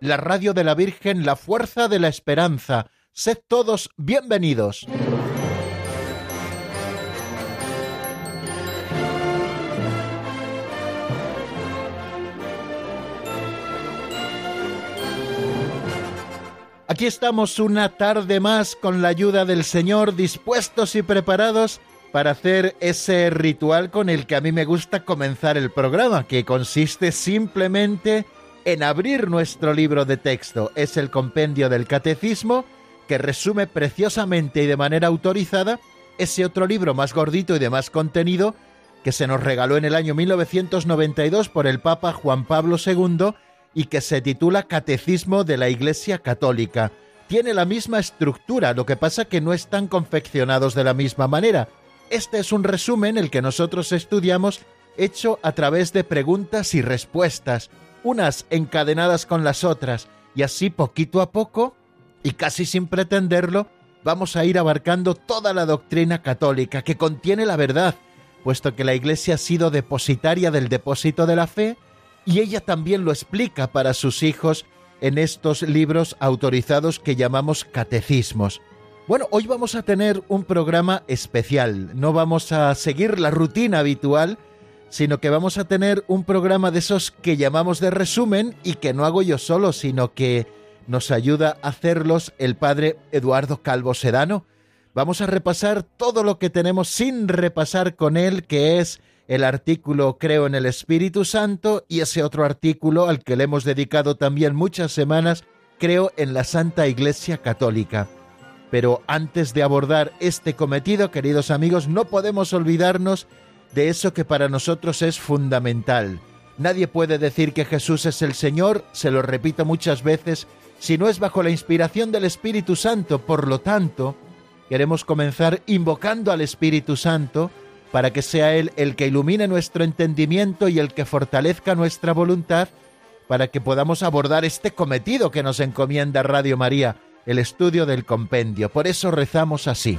la radio de la Virgen, la fuerza de la esperanza. Sed todos bienvenidos. Aquí estamos una tarde más con la ayuda del Señor, dispuestos y preparados para hacer ese ritual con el que a mí me gusta comenzar el programa, que consiste simplemente en abrir nuestro libro de texto. Es el compendio del catecismo que resume preciosamente y de manera autorizada ese otro libro más gordito y de más contenido que se nos regaló en el año 1992 por el Papa Juan Pablo II y que se titula Catecismo de la Iglesia Católica. Tiene la misma estructura, lo que pasa que no están confeccionados de la misma manera. Este es un resumen el que nosotros estudiamos hecho a través de preguntas y respuestas, unas encadenadas con las otras, y así poquito a poco, y casi sin pretenderlo, vamos a ir abarcando toda la doctrina católica que contiene la verdad, puesto que la Iglesia ha sido depositaria del depósito de la fe, y ella también lo explica para sus hijos en estos libros autorizados que llamamos catecismos. Bueno, hoy vamos a tener un programa especial, no vamos a seguir la rutina habitual, sino que vamos a tener un programa de esos que llamamos de resumen y que no hago yo solo, sino que nos ayuda a hacerlos el padre Eduardo Calvo Sedano. Vamos a repasar todo lo que tenemos sin repasar con él, que es el artículo Creo en el Espíritu Santo y ese otro artículo al que le hemos dedicado también muchas semanas, Creo en la Santa Iglesia Católica. Pero antes de abordar este cometido, queridos amigos, no podemos olvidarnos de eso que para nosotros es fundamental. Nadie puede decir que Jesús es el Señor, se lo repito muchas veces, si no es bajo la inspiración del Espíritu Santo. Por lo tanto, queremos comenzar invocando al Espíritu Santo, para que sea Él el que ilumine nuestro entendimiento y el que fortalezca nuestra voluntad, para que podamos abordar este cometido que nos encomienda Radio María, el estudio del compendio. Por eso rezamos así.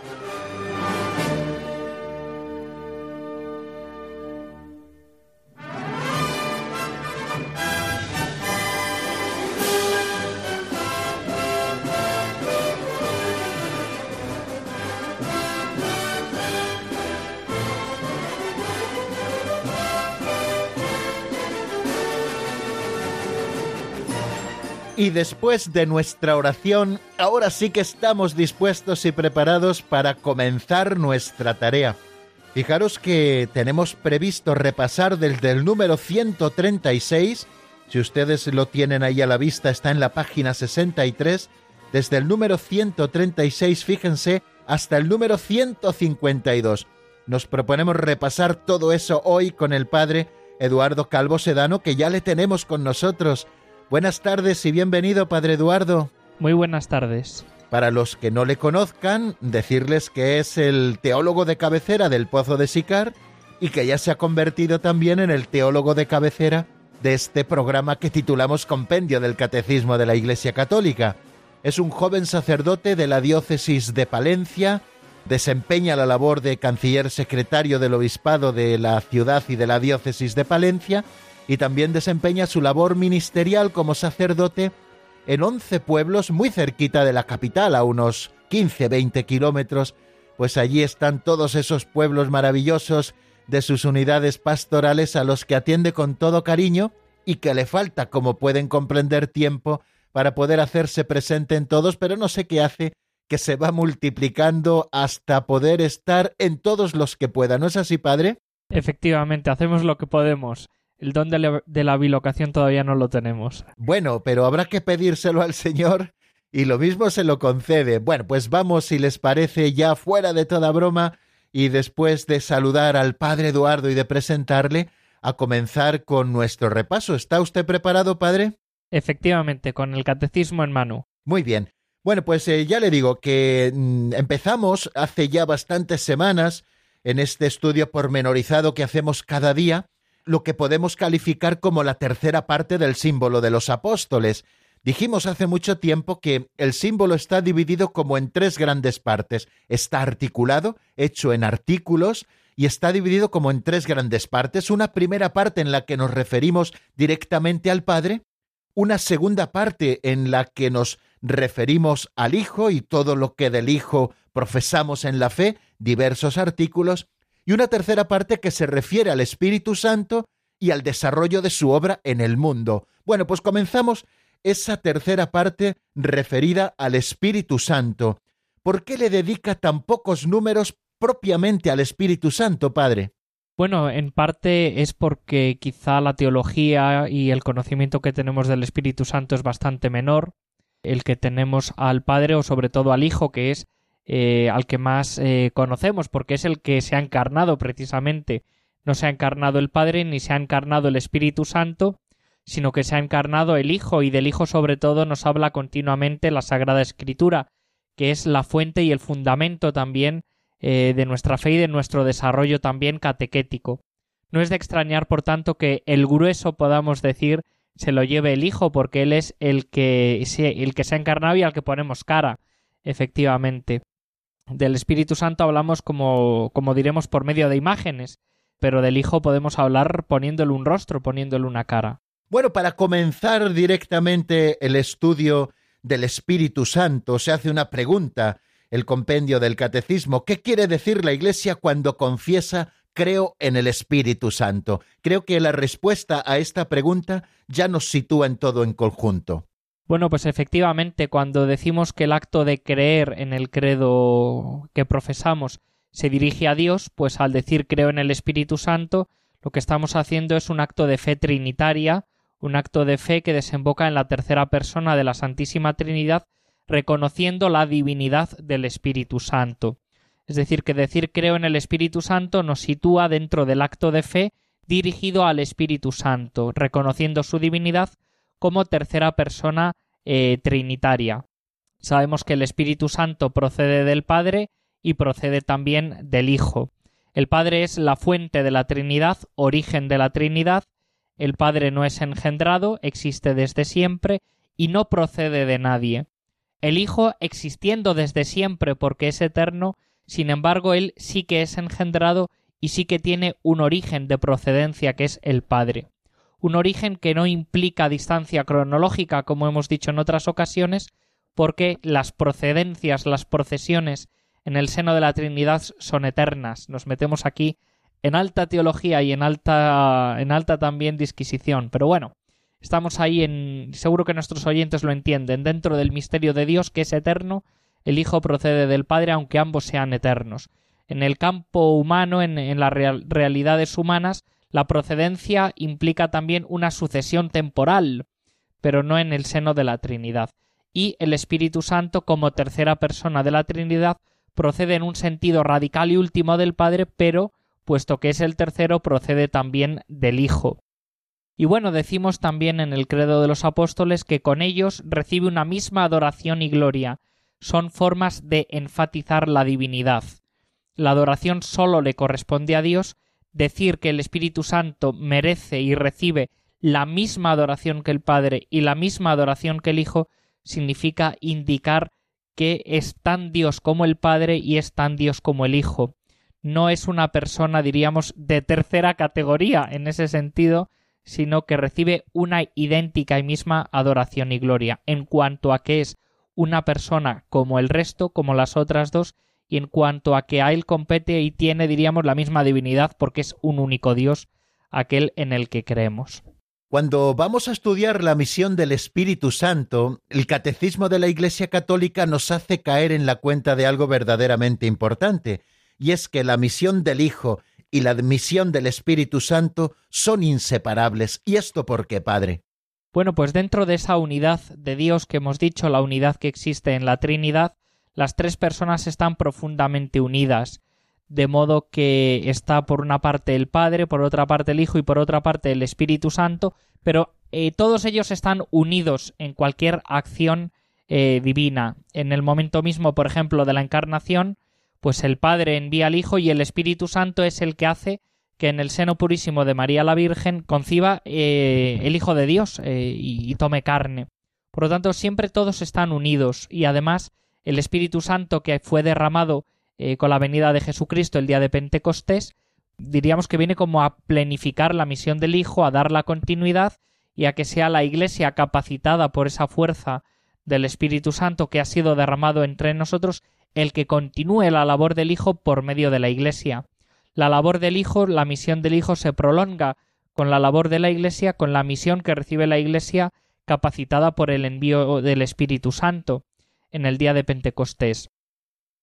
Y después de nuestra oración, ahora sí que estamos dispuestos y preparados para comenzar nuestra tarea. Fijaros que tenemos previsto repasar desde el número 136, si ustedes lo tienen ahí a la vista, está en la página 63, desde el número 136, fíjense, hasta el número 152. Nos proponemos repasar todo eso hoy con el padre Eduardo Calvo Sedano, que ya le tenemos con nosotros. Buenas tardes y bienvenido, Padre Eduardo. Muy buenas tardes. Para los que no le conozcan, decirles que es el teólogo de cabecera del Pozo de Sicar y que ya se ha convertido también en el teólogo de cabecera de este programa que titulamos Compendio del Catecismo de la Iglesia Católica. Es un joven sacerdote de la diócesis de Palencia, desempeña la labor de canciller secretario del obispado de la ciudad y de la diócesis de Palencia y también desempeña su labor ministerial como sacerdote en 11 pueblos muy cerquita de la capital, a unos 15-20 kilómetros, pues allí están todos esos pueblos maravillosos de sus unidades pastorales a los que atiende con todo cariño y que le falta, como pueden comprender, tiempo para poder hacerse presente en todos, pero no sé qué hace que se va multiplicando hasta poder estar en todos los que pueda. ¿No es así, Padre? Efectivamente, hacemos lo que podemos. El don de la, bilocación todavía no lo tenemos. Bueno, pero habrá que pedírselo al Señor y lo mismo se lo concede. Bueno, pues vamos, si les parece, ya fuera de toda broma y después de saludar al Padre Eduardo y de presentarle, a comenzar con nuestro repaso. ¿Está usted preparado, Padre? Efectivamente, con el catecismo en mano. Muy bien. Bueno, pues eh, ya le digo que mm, empezamos hace ya bastantes semanas en este estudio pormenorizado que hacemos cada día, lo que podemos calificar como la tercera parte del símbolo de los apóstoles. Dijimos hace mucho tiempo que el símbolo está dividido como en tres grandes partes. Está articulado, hecho en artículos, y está dividido como en tres grandes partes. Una primera parte en la que nos referimos directamente al Padre, una segunda parte en la que nos referimos al Hijo y todo lo que del Hijo profesamos en la fe, diversos artículos, y una tercera parte que se refiere al Espíritu Santo y al desarrollo de su obra en el mundo. Bueno, pues comenzamos esa tercera parte referida al Espíritu Santo. ¿Por qué le dedica tan pocos números propiamente al Espíritu Santo, Padre? Bueno, en parte es porque quizá la teología y el conocimiento que tenemos del Espíritu Santo es bastante menor, el que tenemos al Padre o sobre todo al Hijo, que es eh, al que más eh, conocemos, porque es el que se ha encarnado precisamente. No se ha encarnado el Padre ni se ha encarnado el Espíritu Santo, sino que se ha encarnado el Hijo, y del Hijo sobre todo nos habla continuamente la Sagrada Escritura, que es la fuente y el fundamento también eh, de nuestra fe y de nuestro desarrollo también catequético. No es de extrañar, por tanto, que el grueso podamos decir se lo lleve el Hijo, porque Él es el que, el que se ha encarnado y al que ponemos cara, efectivamente. Del Espíritu Santo hablamos como, como diremos por medio de imágenes, pero del Hijo podemos hablar poniéndole un rostro, poniéndole una cara. Bueno, para comenzar directamente el estudio del Espíritu Santo, se hace una pregunta, el compendio del Catecismo. ¿Qué quiere decir la Iglesia cuando confiesa creo en el Espíritu Santo? Creo que la respuesta a esta pregunta ya nos sitúa en todo en conjunto. Bueno, pues efectivamente, cuando decimos que el acto de creer en el credo que profesamos se dirige a Dios, pues al decir creo en el Espíritu Santo, lo que estamos haciendo es un acto de fe trinitaria, un acto de fe que desemboca en la tercera persona de la Santísima Trinidad, reconociendo la divinidad del Espíritu Santo. Es decir, que decir creo en el Espíritu Santo nos sitúa dentro del acto de fe dirigido al Espíritu Santo, reconociendo su divinidad como tercera persona eh, trinitaria. Sabemos que el Espíritu Santo procede del Padre y procede también del Hijo. El Padre es la fuente de la Trinidad, origen de la Trinidad. El Padre no es engendrado, existe desde siempre y no procede de nadie. El Hijo, existiendo desde siempre porque es eterno, sin embargo, él sí que es engendrado y sí que tiene un origen de procedencia que es el Padre. Un origen que no implica distancia cronológica, como hemos dicho en otras ocasiones, porque las procedencias, las procesiones en el seno de la Trinidad son eternas. Nos metemos aquí en alta teología y en alta, en alta también disquisición. Pero bueno, estamos ahí en. seguro que nuestros oyentes lo entienden, dentro del misterio de Dios que es eterno el Hijo procede del Padre aunque ambos sean eternos. En el campo humano, en, las realidades humanas, la procedencia implica también una sucesión temporal, pero no en el seno de la Trinidad. Y el Espíritu Santo, como tercera persona de la Trinidad, procede en un sentido radical y último del Padre, pero, puesto que es el tercero, procede también del Hijo. Y bueno, decimos también en el credo de los apóstoles que con ellos recibe una misma adoración y gloria, son formas de enfatizar la divinidad. La adoración sólo le corresponde a Dios, decir que el Espíritu Santo merece y recibe la misma adoración que el Padre y la misma adoración que el Hijo significa indicar que es tan Dios como el Padre y es tan Dios como el Hijo. No es una persona, diríamos, de tercera categoría en ese sentido, sino que recibe una idéntica y misma adoración y gloria, en cuanto a que es una persona como el resto, como las otras dos, y en cuanto a que a él compete y tiene, diríamos, la misma divinidad porque es un único Dios, aquel en el que creemos. Cuando vamos a estudiar la misión del Espíritu Santo, el Catecismo de la Iglesia Católica nos hace caer en la cuenta de algo verdaderamente importante, y es que la misión del Hijo y la misión del Espíritu Santo son inseparables. ¿Y esto por qué, Padre? Bueno, pues dentro de esa unidad de Dios que hemos dicho, la unidad que existe en la Trinidad, las tres personas están profundamente unidas de modo que está por una parte el Padre, por otra parte el Hijo y por otra parte el Espíritu Santo, pero eh, todos ellos están unidos en cualquier acción eh, divina. En el momento mismo, por ejemplo, de la encarnación, pues el Padre envía al Hijo y el Espíritu Santo es el que hace que en el seno purísimo de María la Virgen conciba eh, el Hijo de Dios y, y tome carne. Por lo tanto, siempre todos están unidos y además el Espíritu Santo que fue derramado eh, con la venida de Jesucristo el día de Pentecostés, diríamos que viene como a plenificar la misión del Hijo, a dar la continuidad y a que sea la Iglesia capacitada por esa fuerza del Espíritu Santo que ha sido derramado entre nosotros, el que continúe la labor del Hijo por medio de la Iglesia. La labor del Hijo, la misión del Hijo se prolonga con la labor de la Iglesia, con la misión que recibe la Iglesia capacitada por el envío del Espíritu Santo en el día de Pentecostés.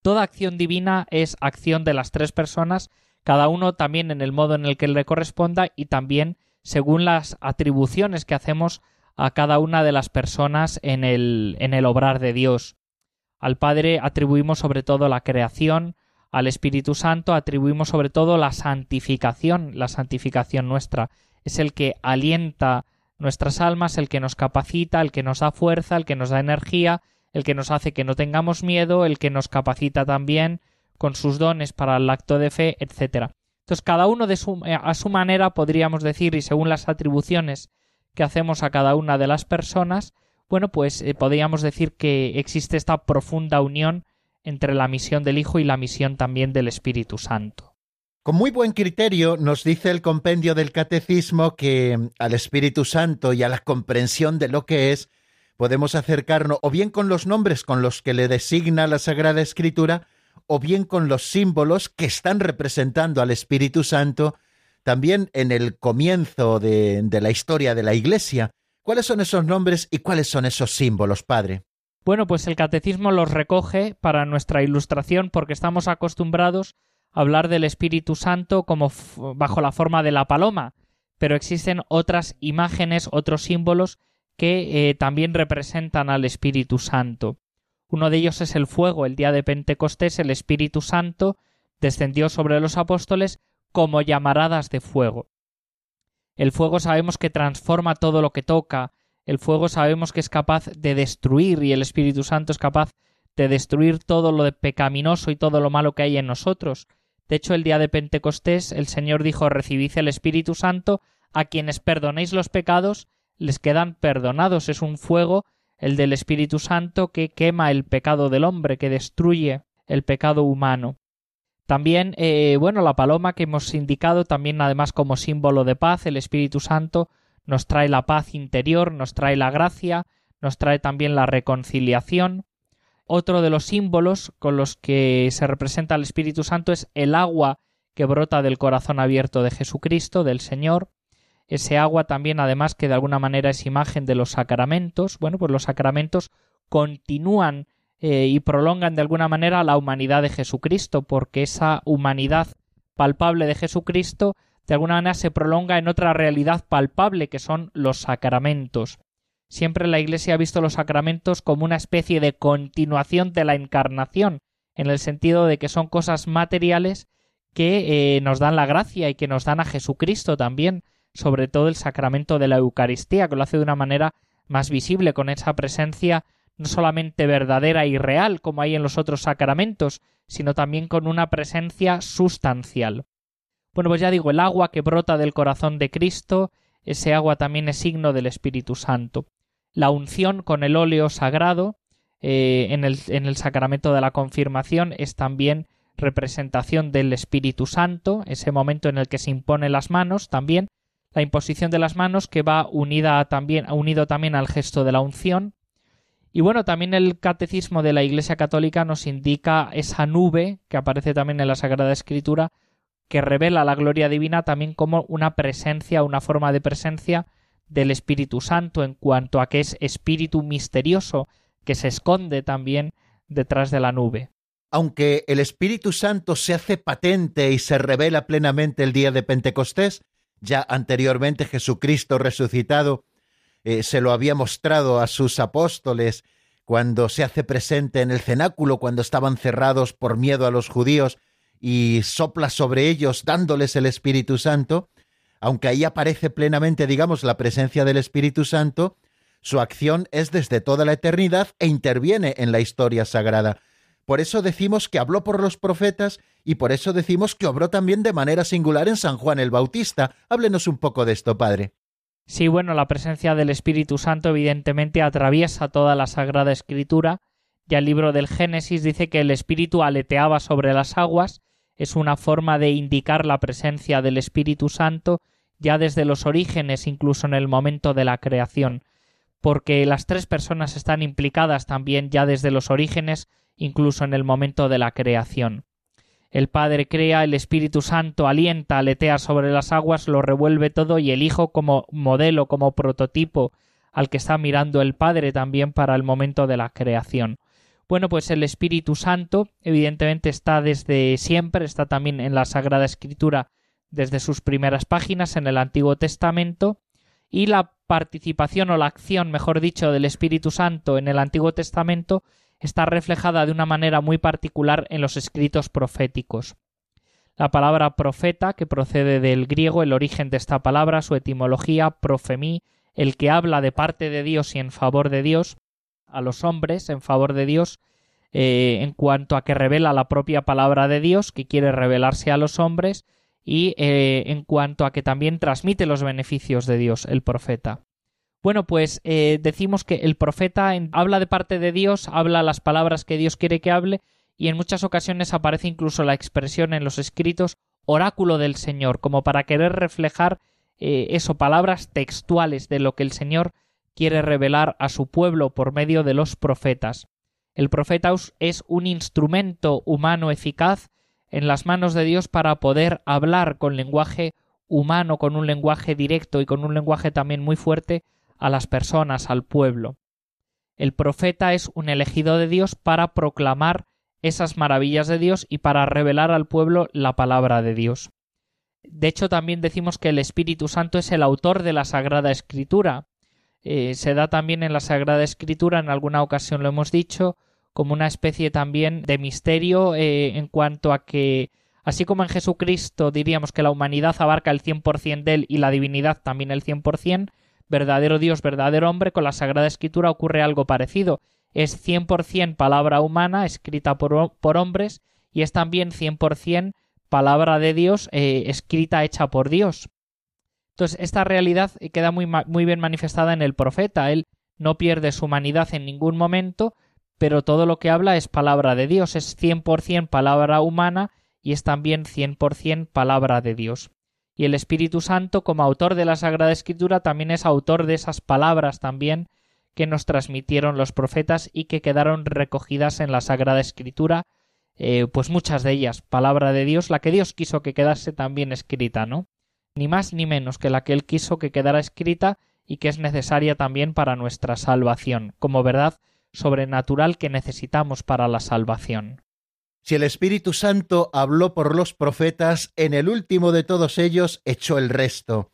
Toda acción divina es acción de las tres personas, cada uno también en el modo en el que le corresponda y también según las atribuciones que hacemos a cada una de las personas en el, en el obrar de Dios. Al Padre atribuimos sobre todo la creación, al Espíritu Santo atribuimos sobre todo la santificación, la santificación nuestra. Es el que alienta nuestras almas, el que nos capacita, el que nos da fuerza, el que nos da energía, el que nos hace que no tengamos miedo, el que nos capacita también con sus dones para el acto de fe, etc. Entonces, cada uno de su, eh, a su manera, podríamos decir, y según las atribuciones que hacemos a cada una de las personas, bueno, pues eh, podríamos decir que existe esta profunda unión entre la misión del Hijo y la misión también del Espíritu Santo. Con muy buen criterio nos dice el compendio del Catecismo que al Espíritu Santo y a la comprensión de lo que es podemos acercarnos o bien con los nombres con los que le designa la Sagrada Escritura, o bien con los símbolos que están representando al Espíritu Santo también en el comienzo de, de la historia de la Iglesia. ¿Cuáles son esos nombres y cuáles son esos símbolos, Padre? Bueno, pues el catecismo los recoge para nuestra ilustración porque estamos acostumbrados a hablar del Espíritu Santo como bajo la forma de la paloma, pero existen otras imágenes, otros símbolos que eh, también representan al Espíritu Santo. Uno de ellos es el fuego. El día de Pentecostés el Espíritu Santo descendió sobre los apóstoles como llamaradas de fuego. El fuego sabemos que transforma todo lo que toca, el fuego sabemos que es capaz de destruir y el Espíritu Santo es capaz de destruir todo lo de pecaminoso y todo lo malo que hay en nosotros. De hecho, el día de Pentecostés el Señor dijo recibid el Espíritu Santo a quienes perdonéis los pecados les quedan perdonados. Es un fuego, el del Espíritu Santo, que quema el pecado del hombre, que destruye el pecado humano. También, eh, bueno, la paloma que hemos indicado también además como símbolo de paz, el Espíritu Santo nos trae la paz interior, nos trae la gracia, nos trae también la reconciliación. Otro de los símbolos con los que se representa el Espíritu Santo es el agua que brota del corazón abierto de Jesucristo, del Señor ese agua también además que de alguna manera es imagen de los sacramentos, bueno, pues los sacramentos continúan eh, y prolongan de alguna manera la humanidad de Jesucristo, porque esa humanidad palpable de Jesucristo de alguna manera se prolonga en otra realidad palpable que son los sacramentos. Siempre la Iglesia ha visto los sacramentos como una especie de continuación de la encarnación, en el sentido de que son cosas materiales que eh, nos dan la gracia y que nos dan a Jesucristo también, sobre todo el sacramento de la Eucaristía, que lo hace de una manera más visible, con esa presencia no solamente verdadera y real como hay en los otros sacramentos, sino también con una presencia sustancial. Bueno, pues ya digo, el agua que brota del corazón de Cristo, ese agua también es signo del Espíritu Santo. La unción con el óleo sagrado eh, en, el, en el sacramento de la confirmación es también representación del Espíritu Santo, ese momento en el que se impone las manos también, la imposición de las manos que va unida también, unido también al gesto de la unción. Y bueno, también el catecismo de la Iglesia Católica nos indica esa nube que aparece también en la Sagrada Escritura, que revela la gloria divina también como una presencia, una forma de presencia del Espíritu Santo en cuanto a que es espíritu misterioso que se esconde también detrás de la nube. Aunque el Espíritu Santo se hace patente y se revela plenamente el día de Pentecostés, ya anteriormente Jesucristo resucitado eh, se lo había mostrado a sus apóstoles cuando se hace presente en el cenáculo, cuando estaban cerrados por miedo a los judíos, y sopla sobre ellos dándoles el Espíritu Santo, aunque ahí aparece plenamente, digamos, la presencia del Espíritu Santo, su acción es desde toda la eternidad e interviene en la historia sagrada. Por eso decimos que habló por los profetas y por eso decimos que obró también de manera singular en San Juan el Bautista. Háblenos un poco de esto, Padre. Sí, bueno, la presencia del Espíritu Santo evidentemente atraviesa toda la Sagrada Escritura. Ya el libro del Génesis dice que el Espíritu aleteaba sobre las aguas, es una forma de indicar la presencia del Espíritu Santo ya desde los orígenes, incluso en el momento de la creación porque las tres personas están implicadas también ya desde los orígenes, incluso en el momento de la creación. El Padre crea, el Espíritu Santo alienta, aletea sobre las aguas, lo revuelve todo y el Hijo como modelo, como prototipo al que está mirando el Padre también para el momento de la creación. Bueno, pues el Espíritu Santo evidentemente está desde siempre, está también en la Sagrada Escritura desde sus primeras páginas en el Antiguo Testamento y la participación o la acción, mejor dicho, del Espíritu Santo en el Antiguo Testamento está reflejada de una manera muy particular en los escritos proféticos. La palabra profeta, que procede del griego, el origen de esta palabra, su etimología, profemí, el que habla de parte de Dios y en favor de Dios, a los hombres en favor de Dios, eh, en cuanto a que revela la propia palabra de Dios, que quiere revelarse a los hombres, y eh, en cuanto a que también transmite los beneficios de Dios, el profeta. Bueno, pues eh, decimos que el profeta habla de parte de Dios, habla las palabras que Dios quiere que hable, y en muchas ocasiones aparece incluso la expresión en los escritos oráculo del Señor, como para querer reflejar eh, eso, palabras textuales de lo que el Señor quiere revelar a su pueblo por medio de los profetas. El profeta es un instrumento humano eficaz en las manos de Dios para poder hablar con lenguaje humano, con un lenguaje directo y con un lenguaje también muy fuerte a las personas, al pueblo. El profeta es un elegido de Dios para proclamar esas maravillas de Dios y para revelar al pueblo la palabra de Dios. De hecho, también decimos que el Espíritu Santo es el autor de la Sagrada Escritura. Eh, se da también en la Sagrada Escritura, en alguna ocasión lo hemos dicho, como una especie también de misterio eh, en cuanto a que, así como en Jesucristo diríamos que la humanidad abarca el 100% de él y la divinidad también el 100%, verdadero Dios, verdadero hombre, con la Sagrada Escritura ocurre algo parecido. Es 100% palabra humana escrita por, hombres y es también 100% palabra de Dios eh, escrita hecha por Dios. Entonces, esta realidad queda muy, muy bien manifestada en el profeta. Él no pierde su humanidad en ningún momento, pero todo lo que habla es palabra de Dios, es 100% palabra humana y es también 100% palabra de Dios. Y el Espíritu Santo, como autor de la Sagrada Escritura, también es autor de esas palabras también que nos transmitieron los profetas y que quedaron recogidas en la Sagrada Escritura, eh, pues muchas de ellas, palabra de Dios, la que Dios quiso que quedase también escrita, ¿no? Ni más ni menos que la que Él quiso que quedara escrita y que es necesaria también para nuestra salvación, como verdad sobrenatural que necesitamos para la salvación. Si el Espíritu Santo habló por los profetas, en el último de todos ellos echó el resto.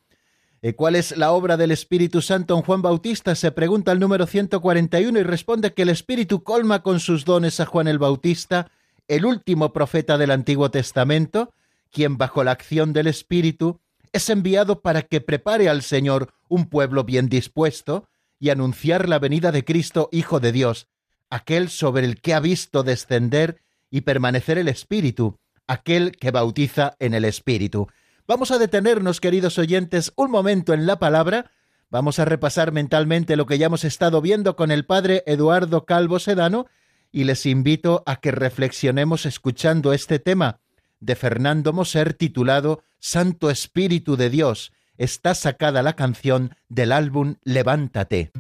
Eh, ¿Cuál es la obra del Espíritu Santo en Juan Bautista? Se pregunta el número 141 y responde que el Espíritu colma con sus dones a Juan el Bautista, el último profeta del Antiguo Testamento, quien bajo la acción del Espíritu es enviado para que prepare al Señor un pueblo bien dispuesto, y anunciar la venida de Cristo, Hijo de Dios, aquel sobre el que ha visto descender y permanecer el Espíritu, aquel que bautiza en el Espíritu. Vamos a detenernos, queridos oyentes, un momento en la palabra, vamos a repasar mentalmente lo que ya hemos estado viendo con el padre Eduardo Calvo Sedano, y les invito a que reflexionemos escuchando este tema de Fernando Moser titulado Santo Espíritu de Dios, está sacada la canción del álbum Levántate.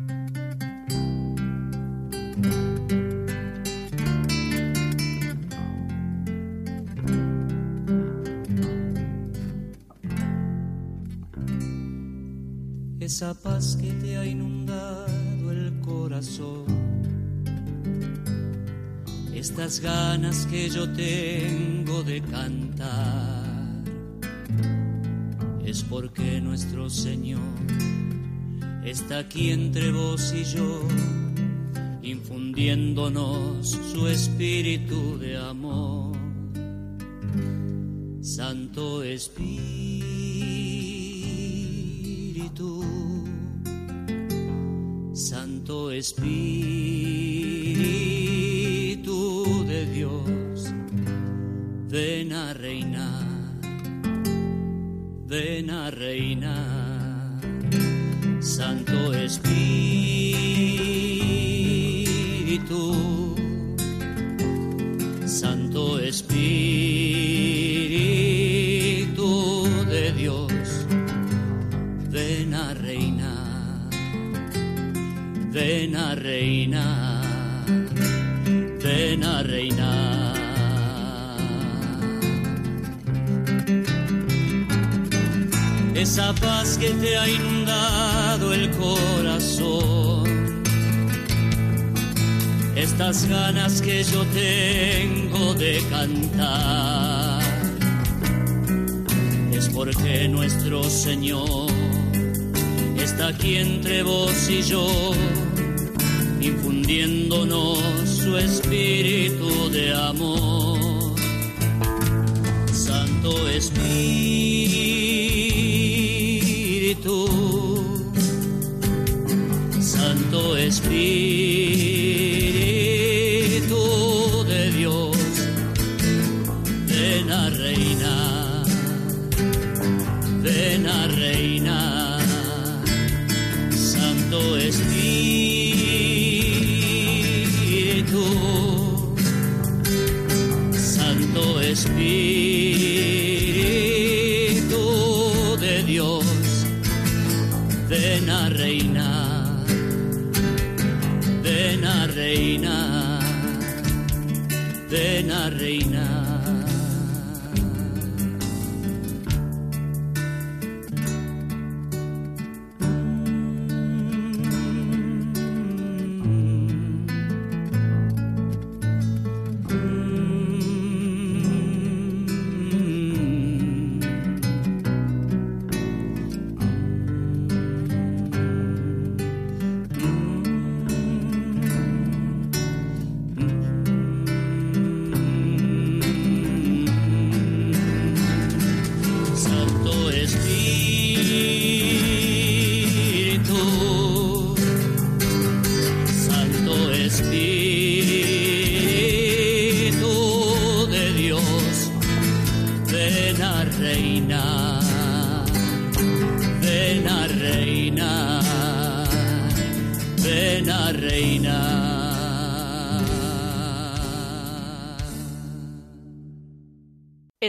Esa paz que te ha inundado el corazón, estas ganas que yo tengo de cantar, es porque nuestro Señor está aquí entre vos y yo, infundiéndonos su espíritu de amor. Santo Espíritu, Santo Espíritu de Dios, ven a reinar, ven a reinar, Santo Espíritu, Santo Espíritu te ha inundado el corazón estas ganas que yo tengo de cantar. Es porque nuestro Señor está aquí entre vos y yo, infundiéndonos su espíritu de amor. Santo Espíritu, Santo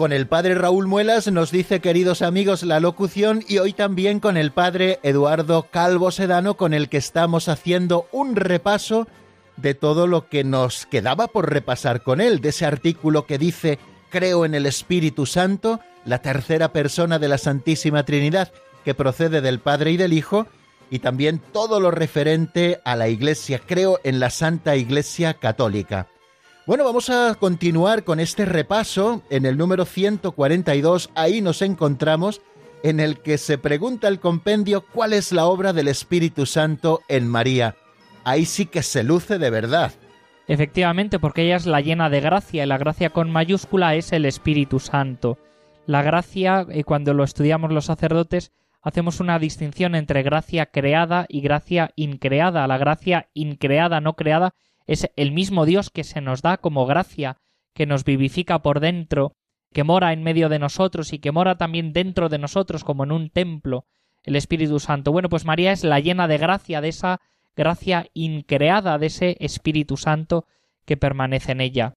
Con el padre Raúl Muelas nos dice, queridos amigos, la locución y hoy también con el padre Eduardo Calvo Sedano con el que estamos haciendo un repaso de todo lo que nos quedaba por repasar con él, de ese artículo que dice Creo en el Espíritu Santo, la tercera persona de la Santísima Trinidad, que procede del Padre y del Hijo, y también todo lo referente a la Iglesia. Creo en la Santa Iglesia Católica. Bueno, vamos a continuar con este repaso. En el número 142, ahí nos encontramos en el que se pregunta el compendio cuál es la obra del Espíritu Santo en María. Ahí sí que se luce de verdad. Efectivamente, porque ella es la llena de gracia y la gracia con mayúscula es el Espíritu Santo. La gracia, y cuando lo estudiamos los sacerdotes, hacemos una distinción entre gracia creada y gracia increada. La gracia increada, no creada, es el mismo Dios que se nos da como gracia, que nos vivifica por dentro, que mora en medio de nosotros y que mora también dentro de nosotros como en un templo, el Espíritu Santo. Bueno, pues María es la llena de gracia, de esa gracia increada de ese Espíritu Santo que permanece en ella.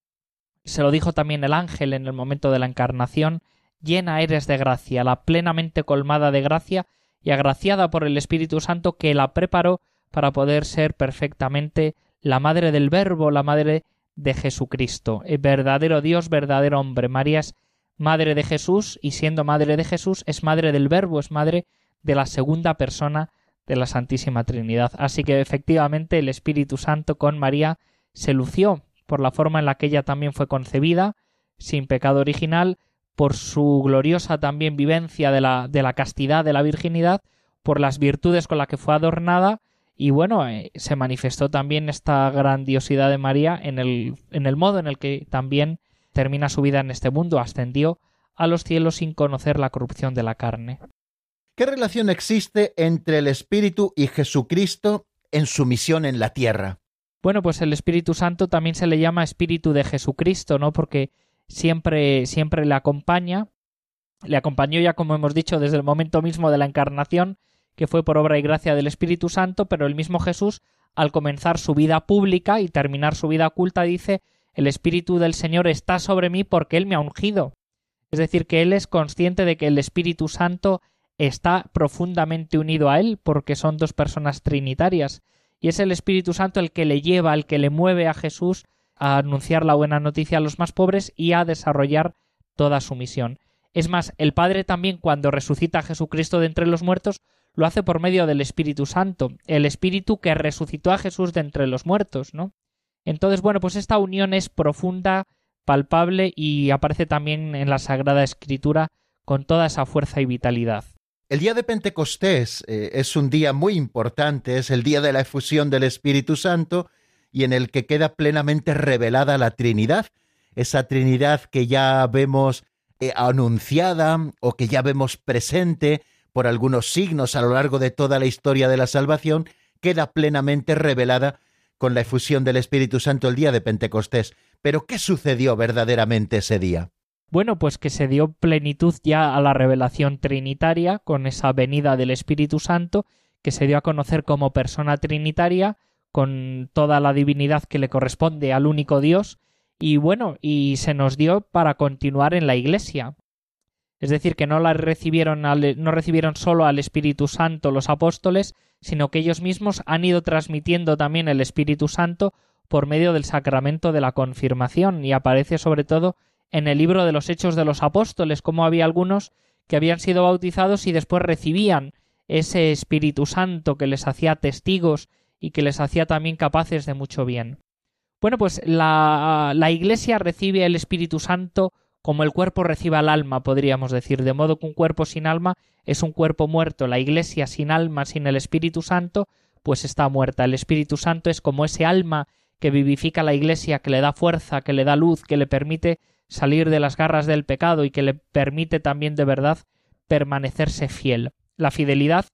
Se lo dijo también el ángel en el momento de la encarnación, llena eres de gracia, la plenamente colmada de gracia y agraciada por el Espíritu Santo que la preparó para poder ser perfectamente la madre del Verbo, la madre de Jesucristo, el verdadero Dios, verdadero hombre. María es madre de Jesús y siendo madre de Jesús es madre del Verbo, es madre de la segunda persona de la Santísima Trinidad. Así que efectivamente el Espíritu Santo con María se lució por la forma en la que ella también fue concebida, sin pecado original, por su gloriosa también vivencia de la, de la castidad, de la virginidad, por las virtudes con las que fue adornada, y bueno, eh, se manifestó también esta grandiosidad de María en el, en el modo en el que también termina su vida en este mundo, ascendió a los cielos sin conocer la corrupción de la carne. ¿Qué relación existe entre el Espíritu y Jesucristo en su misión en la tierra? Bueno, pues el Espíritu Santo también se le llama Espíritu de Jesucristo, ¿no? Porque siempre, siempre le acompaña, le acompañó ya, como hemos dicho, desde el momento mismo de la encarnación, que fue por obra y gracia del Espíritu Santo, pero el mismo Jesús, al comenzar su vida pública y terminar su vida oculta, dice el Espíritu del Señor está sobre mí porque Él me ha ungido. Es decir, que Él es consciente de que el Espíritu Santo está profundamente unido a Él, porque son dos personas trinitarias, y es el Espíritu Santo el que le lleva, el que le mueve a Jesús a anunciar la buena noticia a los más pobres y a desarrollar toda su misión. Es más, el Padre también cuando resucita a Jesucristo de entre los muertos lo hace por medio del Espíritu Santo, el Espíritu que resucitó a Jesús de entre los muertos, ¿no? Entonces, bueno, pues esta unión es profunda, palpable y aparece también en la Sagrada Escritura con toda esa fuerza y vitalidad. El día de Pentecostés eh, es un día muy importante, es el día de la efusión del Espíritu Santo y en el que queda plenamente revelada la Trinidad, esa Trinidad que ya vemos eh, anunciada o que ya vemos presente por algunos signos a lo largo de toda la historia de la salvación, queda plenamente revelada con la efusión del Espíritu Santo el día de Pentecostés. Pero ¿qué sucedió verdaderamente ese día? Bueno, pues que se dio plenitud ya a la revelación trinitaria con esa venida del Espíritu Santo, que se dio a conocer como persona trinitaria, con toda la divinidad que le corresponde al único Dios, y bueno, y se nos dio para continuar en la Iglesia. Es decir, que no la recibieron, no recibieron solo al Espíritu Santo los apóstoles, sino que ellos mismos han ido transmitiendo también el Espíritu Santo por medio del sacramento de la confirmación, y aparece sobre todo en el libro de los Hechos de los Apóstoles, como había algunos que habían sido bautizados y después recibían ese Espíritu Santo que les hacía testigos y que les hacía también capaces de mucho bien. Bueno, pues la, la Iglesia recibe el Espíritu Santo como el cuerpo recibe al alma, podríamos decir, de modo que un cuerpo sin alma es un cuerpo muerto. La Iglesia sin alma, sin el Espíritu Santo, pues está muerta. El Espíritu Santo es como ese alma que vivifica la Iglesia, que le da fuerza, que le da luz, que le permite salir de las garras del pecado y que le permite también de verdad permanecerse fiel. La fidelidad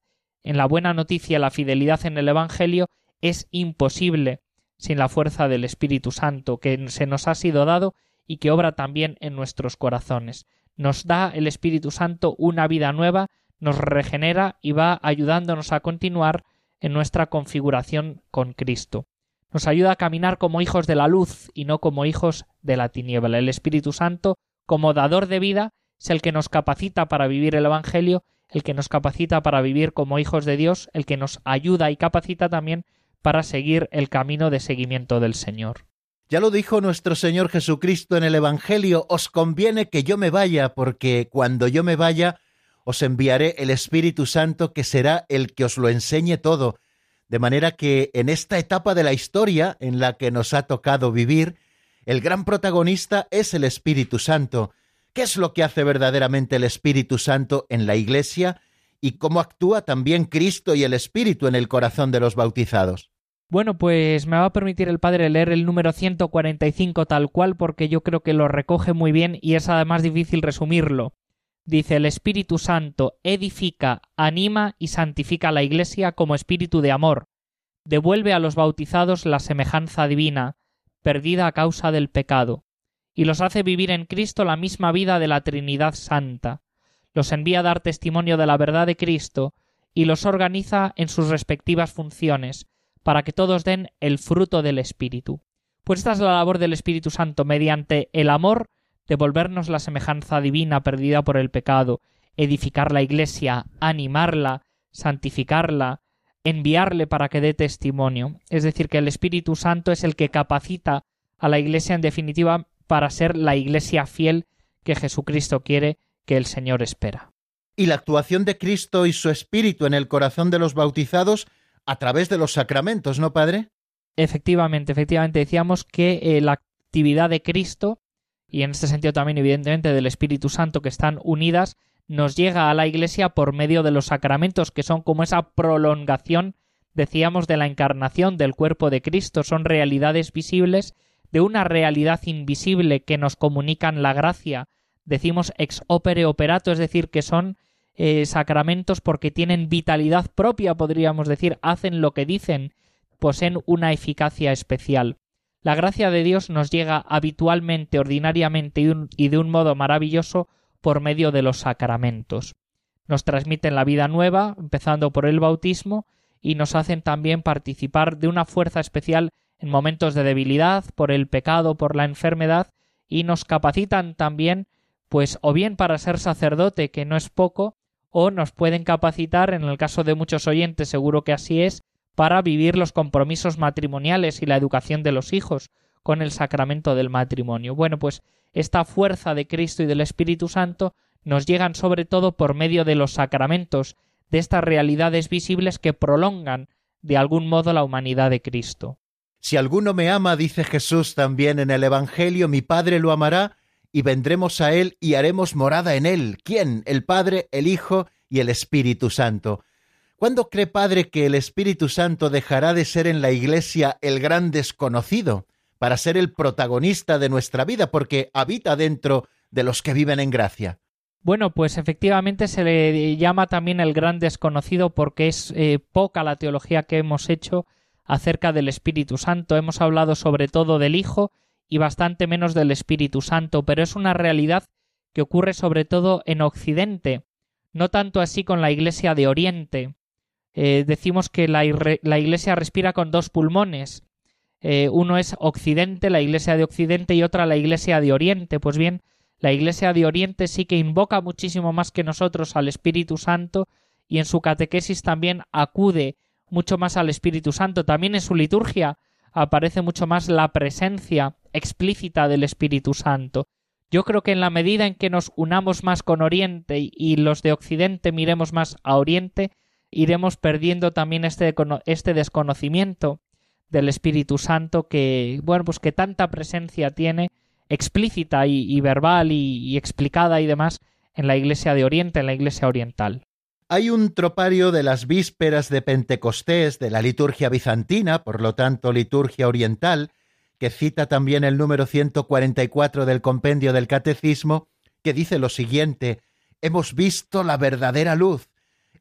en la buena noticia, la fidelidad en el Evangelio es imposible sin la fuerza del Espíritu Santo que se nos ha sido dado y que obra también en nuestros corazones. Nos da el Espíritu Santo una vida nueva, nos regenera y va ayudándonos a continuar en nuestra configuración con Cristo nos ayuda a caminar como hijos de la luz y no como hijos de la tiniebla. El Espíritu Santo, como dador de vida, es el que nos capacita para vivir el Evangelio, el que nos capacita para vivir como hijos de Dios, el que nos ayuda y capacita también para seguir el camino de seguimiento del Señor. Ya lo dijo nuestro Señor Jesucristo en el Evangelio, os conviene que yo me vaya, porque cuando yo me vaya, os enviaré el Espíritu Santo, que será el que os lo enseñe todo, de manera que en esta etapa de la historia en la que nos ha tocado vivir, el gran protagonista es el Espíritu Santo. ¿Qué es lo que hace verdaderamente el Espíritu Santo en la Iglesia y cómo actúa también Cristo y el Espíritu en el corazón de los bautizados? Bueno, pues me va a permitir el Padre leer el número 145 tal cual porque yo creo que lo recoge muy bien y es además difícil resumirlo. Dice el Espíritu Santo edifica, anima y santifica la Iglesia como espíritu de amor, devuelve a los bautizados la semejanza divina, perdida a causa del pecado, y los hace vivir en Cristo la misma vida de la Trinidad Santa, los envía a dar testimonio de la verdad de Cristo, y los organiza en sus respectivas funciones, para que todos den el fruto del Espíritu. Pues esta es la labor del Espíritu Santo mediante el amor devolvernos la semejanza divina perdida por el pecado, edificar la Iglesia, animarla, santificarla, enviarle para que dé testimonio. Es decir, que el Espíritu Santo es el que capacita a la Iglesia en definitiva para ser la Iglesia fiel que Jesucristo quiere, que el Señor espera. Y la actuación de Cristo y su Espíritu en el corazón de los bautizados a través de los sacramentos, ¿no, Padre? Efectivamente, efectivamente decíamos que eh, la actividad de Cristo y en este sentido también evidentemente del Espíritu Santo que están unidas nos llega a la Iglesia por medio de los sacramentos que son como esa prolongación decíamos de la encarnación del cuerpo de Cristo son realidades visibles de una realidad invisible que nos comunican la gracia decimos ex opere operato es decir que son eh, sacramentos porque tienen vitalidad propia podríamos decir hacen lo que dicen poseen una eficacia especial la gracia de Dios nos llega habitualmente, ordinariamente y, de un modo maravilloso por medio de los sacramentos. Nos transmiten la vida nueva, empezando por el bautismo, y nos hacen también participar de una fuerza especial en momentos de debilidad, por el pecado, por la enfermedad, y nos capacitan también, pues, o bien para ser sacerdote, que no es poco, o nos pueden capacitar, en el caso de muchos oyentes seguro que así es, para vivir los compromisos matrimoniales y la educación de los hijos con el sacramento del matrimonio. Bueno, pues esta fuerza de Cristo y del Espíritu Santo nos llegan sobre todo por medio de los sacramentos, de estas realidades visibles que prolongan de algún modo la humanidad de Cristo. Si alguno me ama, dice Jesús también en el Evangelio, mi Padre lo amará, y vendremos a él y haremos morada en él. ¿Quién? El Padre, el Hijo y el Espíritu Santo. ¿Cuándo cree Padre que el Espíritu Santo dejará de ser en la Iglesia el gran desconocido para ser el protagonista de nuestra vida porque habita dentro de los que viven en gracia? Bueno, pues efectivamente se le llama también el gran desconocido porque es eh, poca la teología que hemos hecho acerca del Espíritu Santo. Hemos hablado sobre todo del Hijo y bastante menos del Espíritu Santo, pero es una realidad que ocurre sobre todo en Occidente, no tanto así con la Iglesia de Oriente. Eh, decimos que la, Iglesia respira con dos pulmones. Eh, uno es Occidente, la Iglesia de Occidente, y otra la Iglesia de Oriente. Pues bien, la Iglesia de Oriente sí que invoca muchísimo más que nosotros al Espíritu Santo y en su catequesis también acude mucho más al Espíritu Santo. También en su liturgia aparece mucho más la presencia explícita del Espíritu Santo. Yo creo que en la medida en que nos unamos más con Oriente y los de Occidente miremos más a Oriente, iremos perdiendo también este, este desconocimiento del Espíritu Santo que, bueno, pues que tanta presencia tiene explícita y, verbal y, explicada y demás en la Iglesia de Oriente, en la Iglesia oriental. Hay un tropario de las vísperas de Pentecostés de la liturgia bizantina, por lo tanto liturgia oriental, que cita también el número 144 del compendio del Catecismo, que dice lo siguiente, Hemos visto la verdadera luz,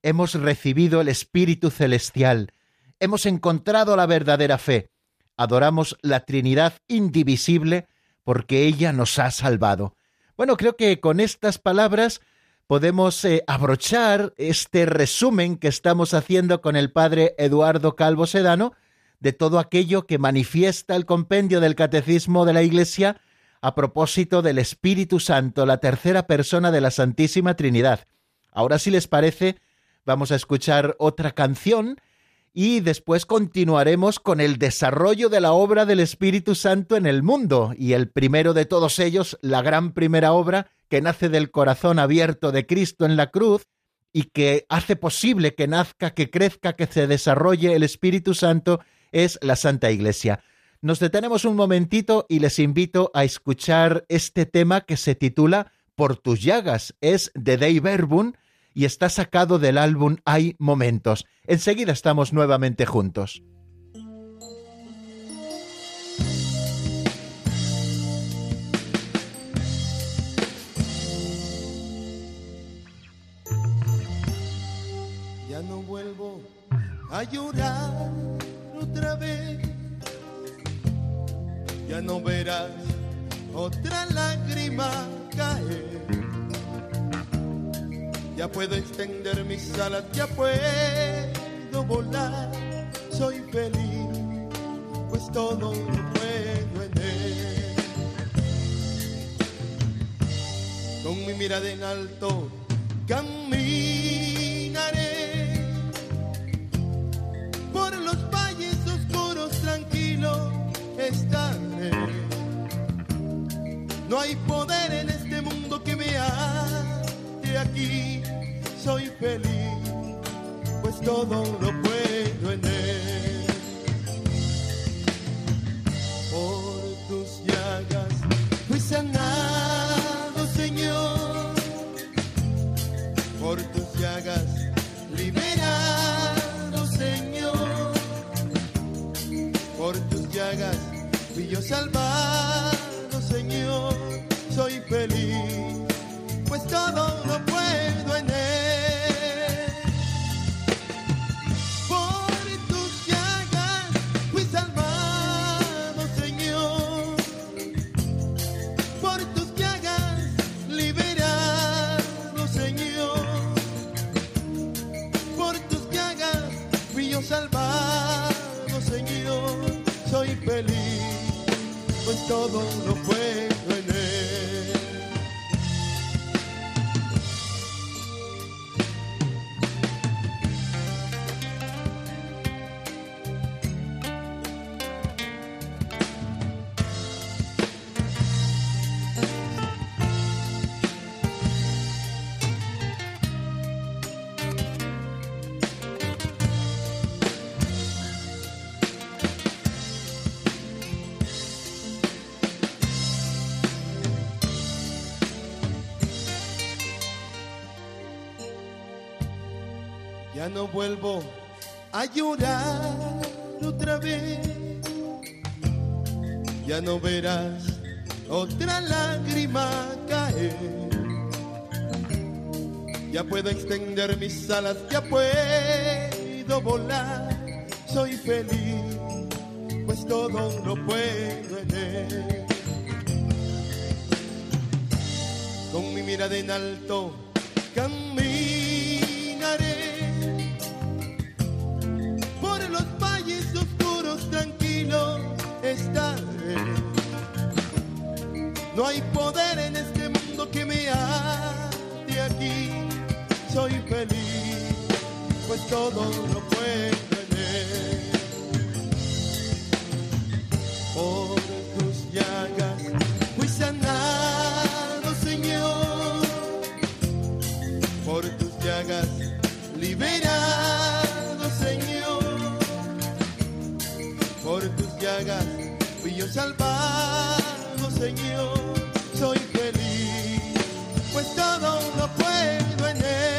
hemos recibido el Espíritu Celestial, hemos encontrado la verdadera fe, adoramos la Trinidad indivisible porque ella nos ha salvado. Bueno, creo que con estas palabras podemos eh, abrochar este resumen que estamos haciendo con el padre Eduardo Calvo Sedano de todo aquello que manifiesta el compendio del Catecismo de la Iglesia a propósito del Espíritu Santo, la tercera persona de la Santísima Trinidad. Ahora, si les parece, Vamos a escuchar otra canción y después continuaremos con el desarrollo de la obra del Espíritu Santo en el mundo y el primero de todos ellos, la gran primera obra que nace del corazón abierto de Cristo en la cruz y que hace posible que nazca, que crezca, que se desarrolle el Espíritu Santo es la Santa Iglesia. Nos detenemos un momentito y les invito a escuchar este tema que se titula Por tus llagas. Es de Dave Verbun y está sacado del álbum Hay Momentos. Enseguida estamos nuevamente juntos. Ya no vuelvo a llorar otra. Ya no verás otra lágrima caer ya puedo extender mis alas, ya puedo volar soy feliz, pues todo lo puedo en él. Con mi mirada en alto caminaré No hay poder en este mundo que me de aquí, soy feliz, pues todo lo puedo en él. Salvado, Señor, soy feliz, pues todo lo puedo en él. Todo lo No vuelvo a llorar otra vez. Ya no verás otra lágrima caer. Ya puedo extender mis alas, ya puedo volar. Soy feliz, pues todo lo puedo en él. Con mi mirada en alto caminaré No hay poder en este mundo que me ate aquí. Soy feliz, pues todo lo puedo en él. Por tus llagas fui sanado, Señor. Por tus llagas liberado, Señor. Por tus llagas yo salvado, Señor. Soy feliz, pues todo lo puedo en él.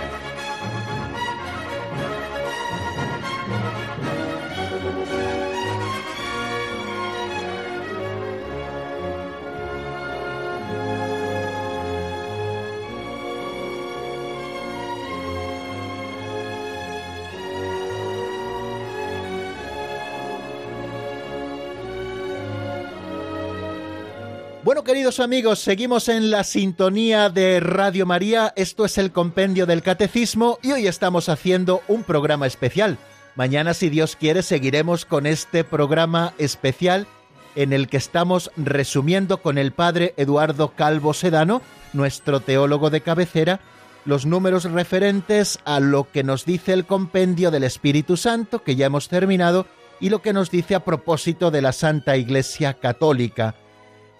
Bueno, queridos amigos, seguimos en la sintonía de Radio María. Esto es el Compendio del Catecismo y hoy estamos haciendo un programa especial. Mañana, si Dios quiere, seguiremos con este programa especial en el que estamos resumiendo con el padre Eduardo Calvo Sedano, nuestro teólogo de cabecera, los números referentes a lo que nos dice el compendio del Espíritu Santo, que ya hemos terminado, y lo que nos dice a propósito de la Santa Iglesia Católica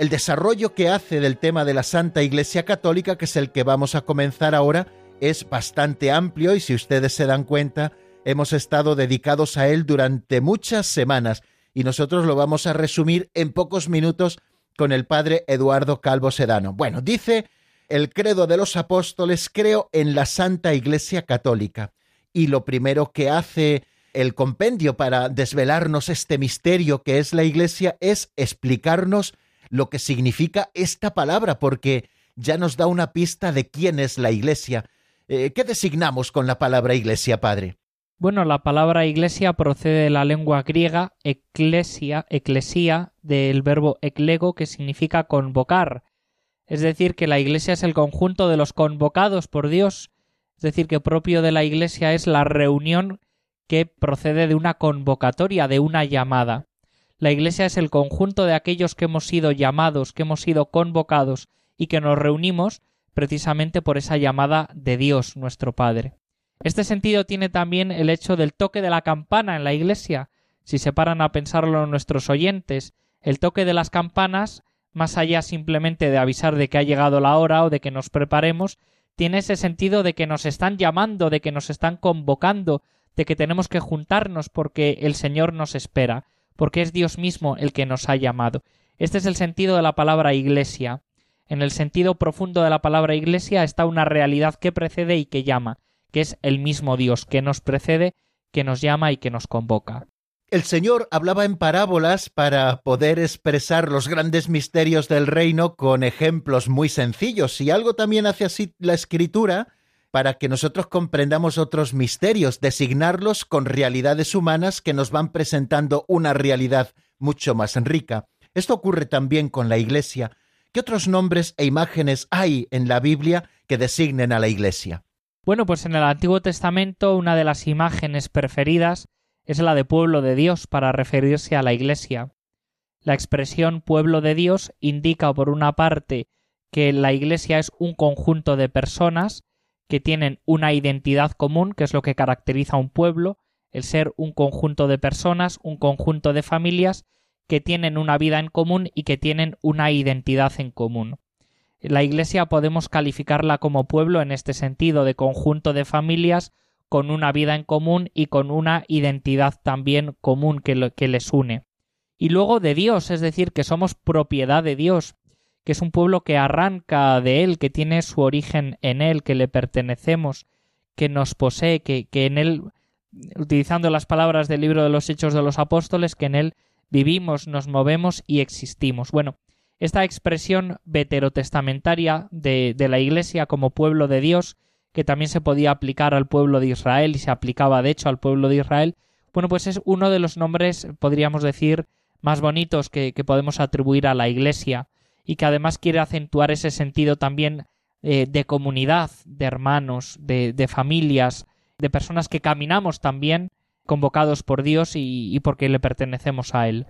el desarrollo que hace del tema de la Santa Iglesia Católica, que es el que vamos a comenzar ahora, es bastante amplio y si ustedes se dan cuenta, hemos estado dedicados a él durante muchas semanas y nosotros lo vamos a resumir en pocos minutos con el padre Eduardo Calvo Sedano. Bueno, dice el credo de los apóstoles, creo en la Santa Iglesia Católica. Y lo primero que hace el compendio para desvelarnos este misterio que es la Iglesia es explicarnos lo que significa esta palabra, porque ya nos da una pista de quién es la Iglesia. Eh, ¿Qué designamos con la palabra Iglesia, Padre? Bueno, la palabra iglesia procede de la lengua griega eclesia, eclesía, del verbo eclego, que significa convocar. Es decir, que la iglesia es el conjunto de los convocados por Dios. Es decir, que propio de la iglesia es la reunión que procede de una convocatoria, de una llamada. La Iglesia es el conjunto de aquellos que hemos sido llamados, que hemos sido convocados y que nos reunimos precisamente por esa llamada de Dios nuestro Padre. Este sentido tiene también el hecho del toque de la campana en la Iglesia. Si se paran a pensarlo nuestros oyentes, el toque de las campanas, más allá simplemente de avisar de que ha llegado la hora o de que nos preparemos, tiene ese sentido de que nos están llamando, de que nos están convocando, de que tenemos que juntarnos porque el Señor nos espera porque es Dios mismo el que nos ha llamado. Este es el sentido de la palabra iglesia. En el sentido profundo de la palabra iglesia está una realidad que precede y que llama, que es el mismo Dios que nos precede, que nos llama y que nos convoca. El Señor hablaba en parábolas para poder expresar los grandes misterios del reino con ejemplos muy sencillos, y algo también hace así la escritura para que nosotros comprendamos otros misterios, designarlos con realidades humanas que nos van presentando una realidad mucho más rica. Esto ocurre también con la Iglesia. ¿Qué otros nombres e imágenes hay en la Biblia que designen a la Iglesia? Bueno, pues en el Antiguo Testamento una de las imágenes preferidas es la de pueblo de Dios para referirse a la Iglesia. La expresión pueblo de Dios indica por una parte que la Iglesia es un conjunto de personas que tienen una identidad común, que es lo que caracteriza a un pueblo, el ser un conjunto de personas, un conjunto de familias que tienen una vida en común y que tienen una identidad en común. La Iglesia podemos calificarla como pueblo en este sentido de conjunto de familias con una vida en común y con una identidad también común que, les une. Y luego de Dios, es decir, que somos propiedad de Dios, que es un pueblo que arranca de él, que tiene su origen en él, que le pertenecemos, que nos posee, que, que en él, utilizando las palabras del libro de los Hechos de los Apóstoles, que en él vivimos, nos movemos y existimos. Bueno, esta expresión veterotestamentaria de, de la Iglesia como pueblo de Dios, que también se podía aplicar al pueblo de Israel y se aplicaba de hecho al pueblo de Israel, bueno, pues es uno de los nombres, podríamos decir, más bonitos que, que podemos atribuir a la Iglesia y que además quiere acentuar ese sentido también eh, de comunidad, de hermanos, de, familias, de personas que caminamos también convocados por Dios y, y, porque le pertenecemos a Él.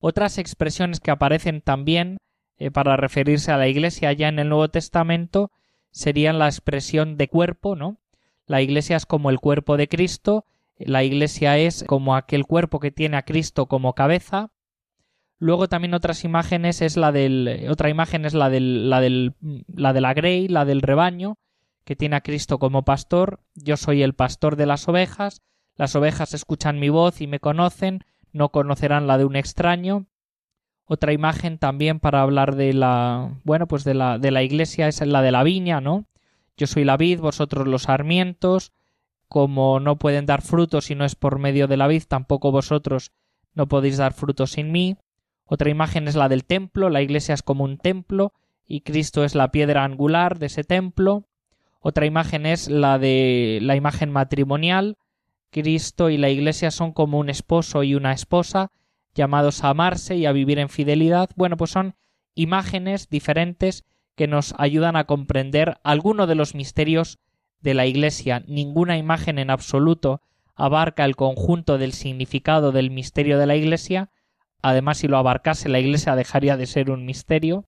Otras expresiones que aparecen también eh, para referirse a la Iglesia ya en el Nuevo Testamento serían la expresión de cuerpo, ¿no? La Iglesia es como el cuerpo de Cristo, la Iglesia es como aquel cuerpo que tiene a Cristo como cabeza, Luego también otras imágenes es la del otra imagen es la del la del la de la grey, la del rebaño que tiene a Cristo como pastor. Yo soy el pastor de las ovejas. Las ovejas escuchan mi voz y me conocen, no conocerán la de un extraño. Otra imagen también para hablar de la bueno, pues de la de la iglesia es la de la viña, ¿no? Yo soy la vid, vosotros los sarmientos. Como no pueden dar frutos si no es por medio de la vid, tampoco vosotros no podéis dar frutos sin mí. Otra imagen es la del templo, la iglesia es como un templo y Cristo es la piedra angular de ese templo. Otra imagen es la de la imagen matrimonial. Cristo y la iglesia son como un esposo y una esposa, llamados a amarse y a vivir en fidelidad. Bueno, pues son imágenes diferentes que nos ayudan a comprender alguno de los misterios de la Iglesia. Ninguna imagen en absoluto abarca el conjunto del significado del misterio de la Iglesia. Además, si lo abarcase la Iglesia dejaría de ser un misterio,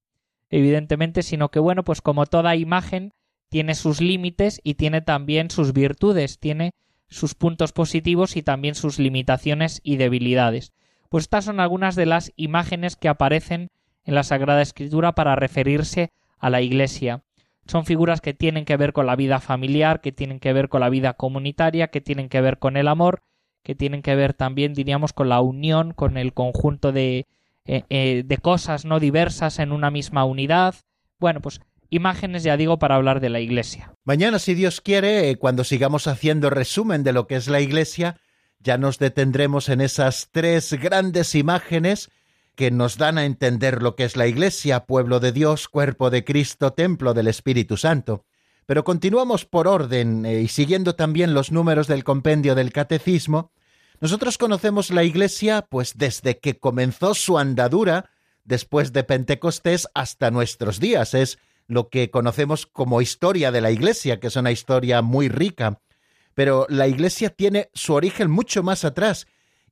evidentemente, sino que bueno, pues como toda imagen tiene sus límites y tiene también sus virtudes, tiene sus puntos positivos y también sus limitaciones y debilidades. Pues estas son algunas de las imágenes que aparecen en la Sagrada Escritura para referirse a la Iglesia. Son figuras que tienen que ver con la vida familiar, que tienen que ver con la vida comunitaria, que tienen que ver con el amor, que tienen que ver también, diríamos, con la unión, con el conjunto de, eh, eh, de cosas no diversas en una misma unidad. Bueno, pues imágenes, ya digo, para hablar de la Iglesia. Mañana, si Dios quiere, eh, cuando sigamos haciendo resumen de lo que es la Iglesia, ya nos detendremos en esas tres grandes imágenes que nos dan a entender lo que es la Iglesia, pueblo de Dios, cuerpo de Cristo, templo del Espíritu Santo. Pero continuamos por orden y siguiendo también los números del compendio del Catecismo, nosotros conocemos la Iglesia pues desde que comenzó su andadura después de Pentecostés hasta nuestros días. Es lo que conocemos como historia de la Iglesia, que es una historia muy rica. Pero la Iglesia tiene su origen mucho más atrás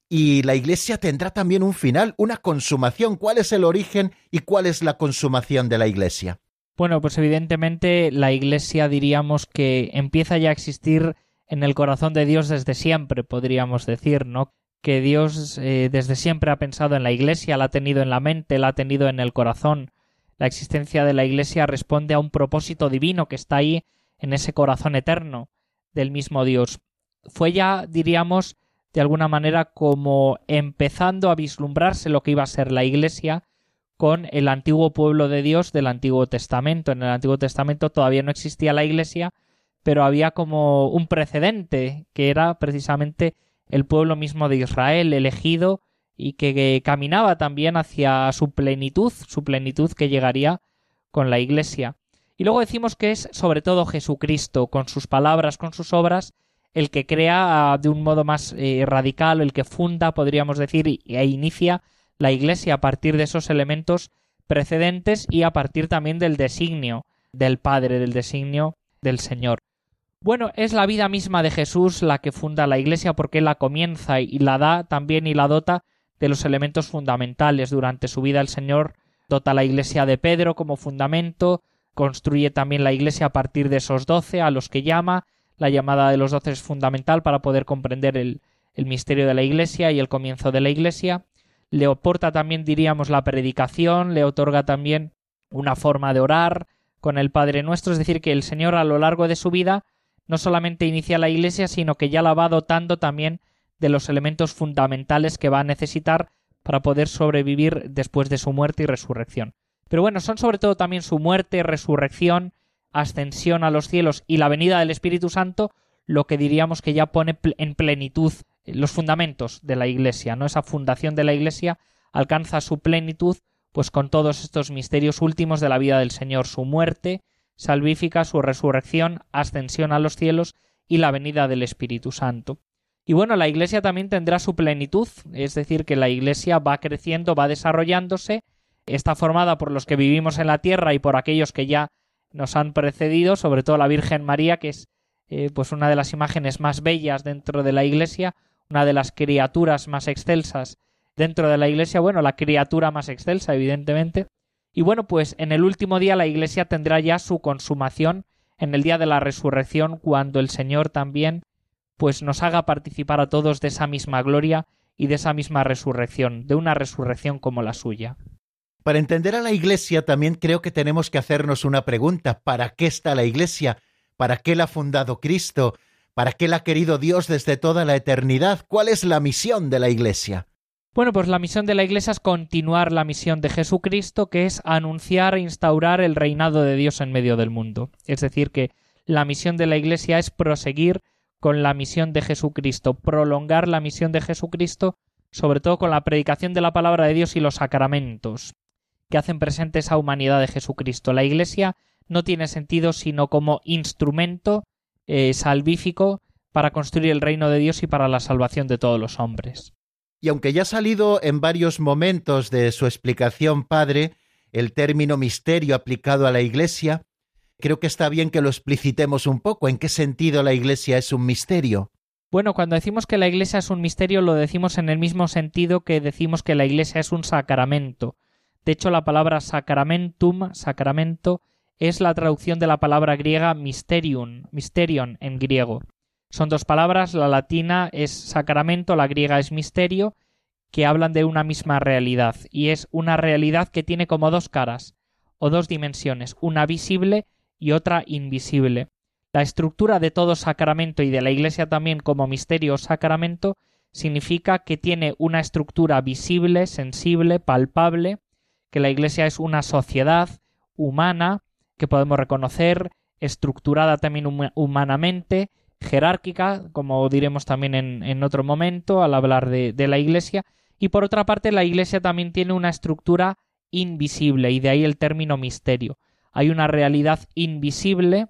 y la Iglesia tendrá también un final, una consumación. ¿Cuál es el origen y cuál es la consumación de la Iglesia? Bueno, pues evidentemente la Iglesia diríamos que empieza ya a existir en el corazón de Dios desde siempre, podríamos decir, ¿no? Que Dios eh, desde siempre ha pensado en la Iglesia, la ha tenido en la mente, la ha tenido en el corazón. La existencia de la Iglesia responde a un propósito divino que está ahí en ese corazón eterno del mismo Dios. Fue ya, diríamos, de alguna manera como empezando a vislumbrarse lo que iba a ser la Iglesia con el antiguo pueblo de Dios del Antiguo Testamento. En el Antiguo Testamento todavía no existía la Iglesia, pero había como un precedente que era precisamente el pueblo mismo de Israel, elegido y que caminaba también hacia su plenitud, su plenitud que llegaría con la Iglesia. Y luego decimos que es sobre todo Jesucristo, con sus palabras, con sus obras, el que crea ah, de un modo más eh, radical, el que funda, podríamos decir, e inicia la Iglesia a partir de esos elementos precedentes y a partir también del designio del Padre, del designio del Señor. Bueno, es la vida misma de Jesús la que funda la Iglesia porque la comienza y la da también y la dota de los elementos fundamentales. Durante su vida el Señor dota la Iglesia de Pedro como fundamento, construye también la Iglesia a partir de esos doce a los que llama, la llamada de los doce es fundamental para poder comprender el, el misterio de la Iglesia y el comienzo de la Iglesia. Le aporta también, diríamos, la predicación, le otorga también una forma de orar con el Padre Nuestro, es decir, que el Señor a lo largo de su vida no solamente inicia la Iglesia, sino que ya la va dotando también de los elementos fundamentales que va a necesitar para poder sobrevivir después de su muerte y resurrección. Pero bueno, son sobre todo también su muerte, resurrección ascensión a los cielos y la venida del Espíritu Santo, lo que diríamos que ya pone en plenitud los fundamentos de la Iglesia, ¿no? Esa fundación de la Iglesia alcanza su plenitud pues con todos estos misterios últimos de la vida del Señor, su muerte salvífica, su resurrección, ascensión a los cielos y la venida del Espíritu Santo. Y bueno, la Iglesia también tendrá su plenitud, es decir, que la Iglesia va creciendo, va desarrollándose, está formada por los que vivimos en la tierra y por aquellos que ya nos han precedido, sobre todo la Virgen María, que es eh, pues una de las imágenes más bellas dentro de la Iglesia, una de las criaturas más excelsas dentro de la Iglesia, bueno, la criatura más excelsa, evidentemente. Y bueno, pues en el último día la Iglesia tendrá ya su consumación en el día de la resurrección, cuando el Señor también pues nos haga participar a todos de esa misma gloria y de esa misma resurrección, de una resurrección como la suya. Para entender a la Iglesia también creo que tenemos que hacernos una pregunta. ¿Para qué está la Iglesia? ¿Para qué la ha fundado Cristo? ¿Para qué la ha querido Dios desde toda la eternidad? ¿Cuál es la misión de la Iglesia? Bueno, pues la misión de la Iglesia es continuar la misión de Jesucristo, que es anunciar e instaurar el reinado de Dios en medio del mundo. Es decir, que la misión de la Iglesia es proseguir con la misión de Jesucristo, prolongar la misión de Jesucristo, sobre todo con la predicación de la palabra de Dios y los sacramentos que hacen presente esa humanidad de Jesucristo. La Iglesia no tiene sentido sino como instrumento eh, salvífico para construir el reino de Dios y para la salvación de todos los hombres. Y aunque ya ha salido en varios momentos de su explicación, padre, el término misterio aplicado a la Iglesia, creo que está bien que lo explicitemos un poco. ¿En qué sentido la Iglesia es un misterio? Bueno, cuando decimos que la Iglesia es un misterio, lo decimos en el mismo sentido que decimos que la Iglesia es un sacramento. De hecho, la palabra sacramentum, sacramento, es la traducción de la palabra griega mysterium, mysterion en griego. Son dos palabras, la latina es sacramento, la griega es misterio, que hablan de una misma realidad, y es una realidad que tiene como dos caras, o dos dimensiones, una visible y otra invisible. La estructura de todo sacramento y de la Iglesia también como misterio o sacramento significa que tiene una estructura visible, sensible, palpable, que la Iglesia es una sociedad humana que podemos reconocer, estructurada también humanamente, jerárquica, como diremos también en, otro momento al hablar de, de la Iglesia, y por otra parte la Iglesia también tiene una estructura invisible, y de ahí el término misterio. Hay una realidad invisible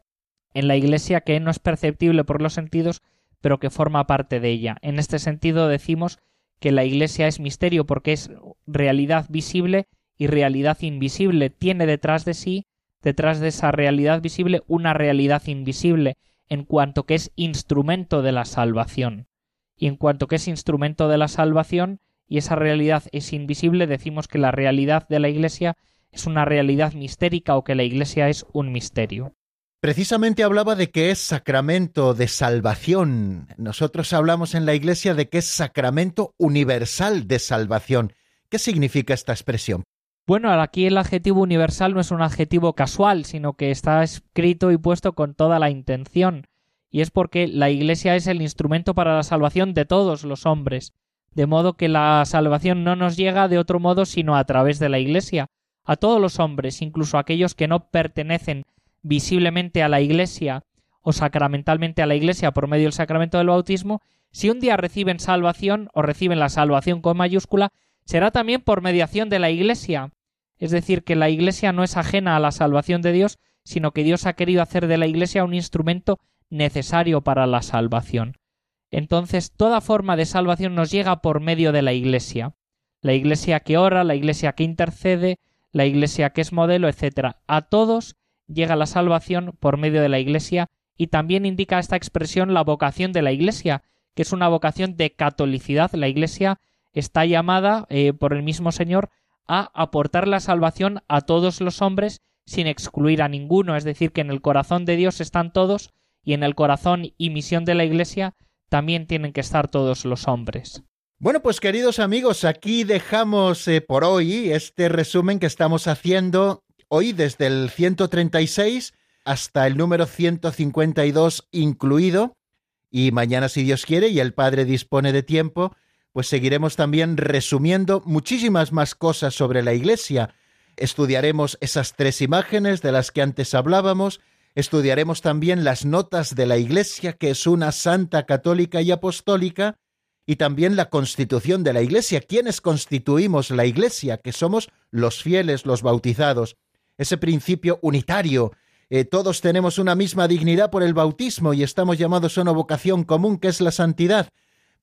en la Iglesia que no es perceptible por los sentidos, pero que forma parte de ella. En este sentido decimos que la Iglesia es misterio porque es realidad visible y realidad invisible. Tiene detrás de sí, detrás de esa realidad visible, una realidad invisible, en cuanto que es instrumento de la salvación. Y en cuanto que es instrumento de la salvación y esa realidad es invisible, decimos que la realidad de la Iglesia es una realidad mistérica o que la Iglesia es un misterio. Precisamente hablaba de que es sacramento de salvación. Nosotros hablamos en la Iglesia de que es sacramento universal de salvación. ¿Qué significa esta expresión? Bueno, aquí el adjetivo universal no es un adjetivo casual, sino que está escrito y puesto con toda la intención, y es porque la Iglesia es el instrumento para la salvación de todos los hombres, de modo que la salvación no nos llega de otro modo sino a través de la Iglesia, a todos los hombres, incluso aquellos que no pertenecen visiblemente a la Iglesia o sacramentalmente a la Iglesia por medio del sacramento del bautismo, si un día reciben salvación o reciben la salvación con mayúscula, será también por mediación de la Iglesia. Es decir, que la Iglesia no es ajena a la salvación de Dios, sino que Dios ha querido hacer de la Iglesia un instrumento necesario para la salvación. Entonces, toda forma de salvación nos llega por medio de la Iglesia. La Iglesia que ora, la Iglesia que intercede, la Iglesia que es modelo, etc. A todos llega la salvación por medio de la Iglesia y también indica esta expresión la vocación de la Iglesia, que es una vocación de catolicidad. La Iglesia está llamada eh, por el mismo Señor a aportar la salvación a todos los hombres sin excluir a ninguno, es decir, que en el corazón de Dios están todos y en el corazón y misión de la Iglesia también tienen que estar todos los hombres. Bueno, pues queridos amigos, aquí dejamos eh, por hoy este resumen que estamos haciendo hoy desde el 136 hasta el número 152 incluido y mañana si Dios quiere y el Padre dispone de tiempo, pues seguiremos también resumiendo muchísimas más cosas sobre la Iglesia. Estudiaremos esas tres imágenes de las que antes hablábamos, estudiaremos también las notas de la Iglesia, que es una santa católica y apostólica, y también la constitución de la Iglesia, quienes constituimos la Iglesia, que somos los fieles, los bautizados, ese principio unitario. Eh, todos tenemos una misma dignidad por el bautismo y estamos llamados a una vocación común que es la santidad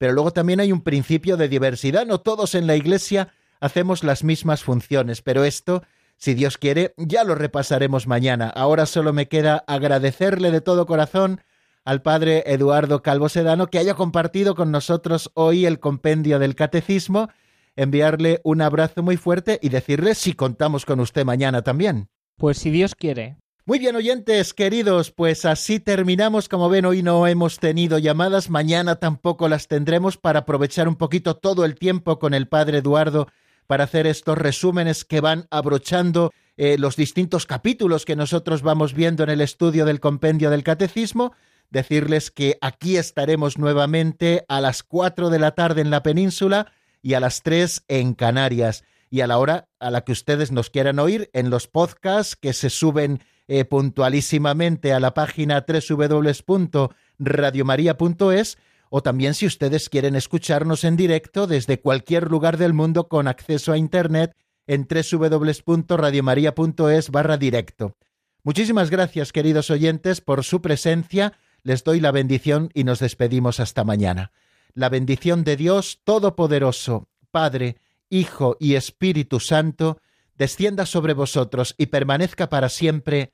pero luego también hay un principio de diversidad. No todos en la Iglesia hacemos las mismas funciones, pero esto, si Dios quiere, ya lo repasaremos mañana. Ahora solo me queda agradecerle de todo corazón al padre Eduardo Calvo Sedano que haya compartido con nosotros hoy el compendio del catecismo, enviarle un abrazo muy fuerte y decirle si contamos con usted mañana también. Pues si Dios quiere. Muy bien, oyentes queridos, pues así terminamos. Como ven, hoy no hemos tenido llamadas, mañana tampoco las tendremos para aprovechar un poquito todo el tiempo con el Padre Eduardo para hacer estos resúmenes que van abrochando eh, los distintos capítulos que nosotros vamos viendo en el estudio del compendio del Catecismo. Decirles que aquí estaremos nuevamente a las cuatro de la tarde en la península y a las tres en Canarias. Y a la hora a la que ustedes nos quieran oír en los podcasts que se suben eh, puntualísimamente a la página www.radiomaria.es o también si ustedes quieren escucharnos en directo desde cualquier lugar del mundo con acceso a Internet en www.radiomaria.es barra directo. Muchísimas gracias, queridos oyentes, por su presencia. Les doy la bendición y nos despedimos hasta mañana. La bendición de Dios Todopoderoso, Padre, Hijo y Espíritu Santo, descienda sobre vosotros y permanezca para siempre.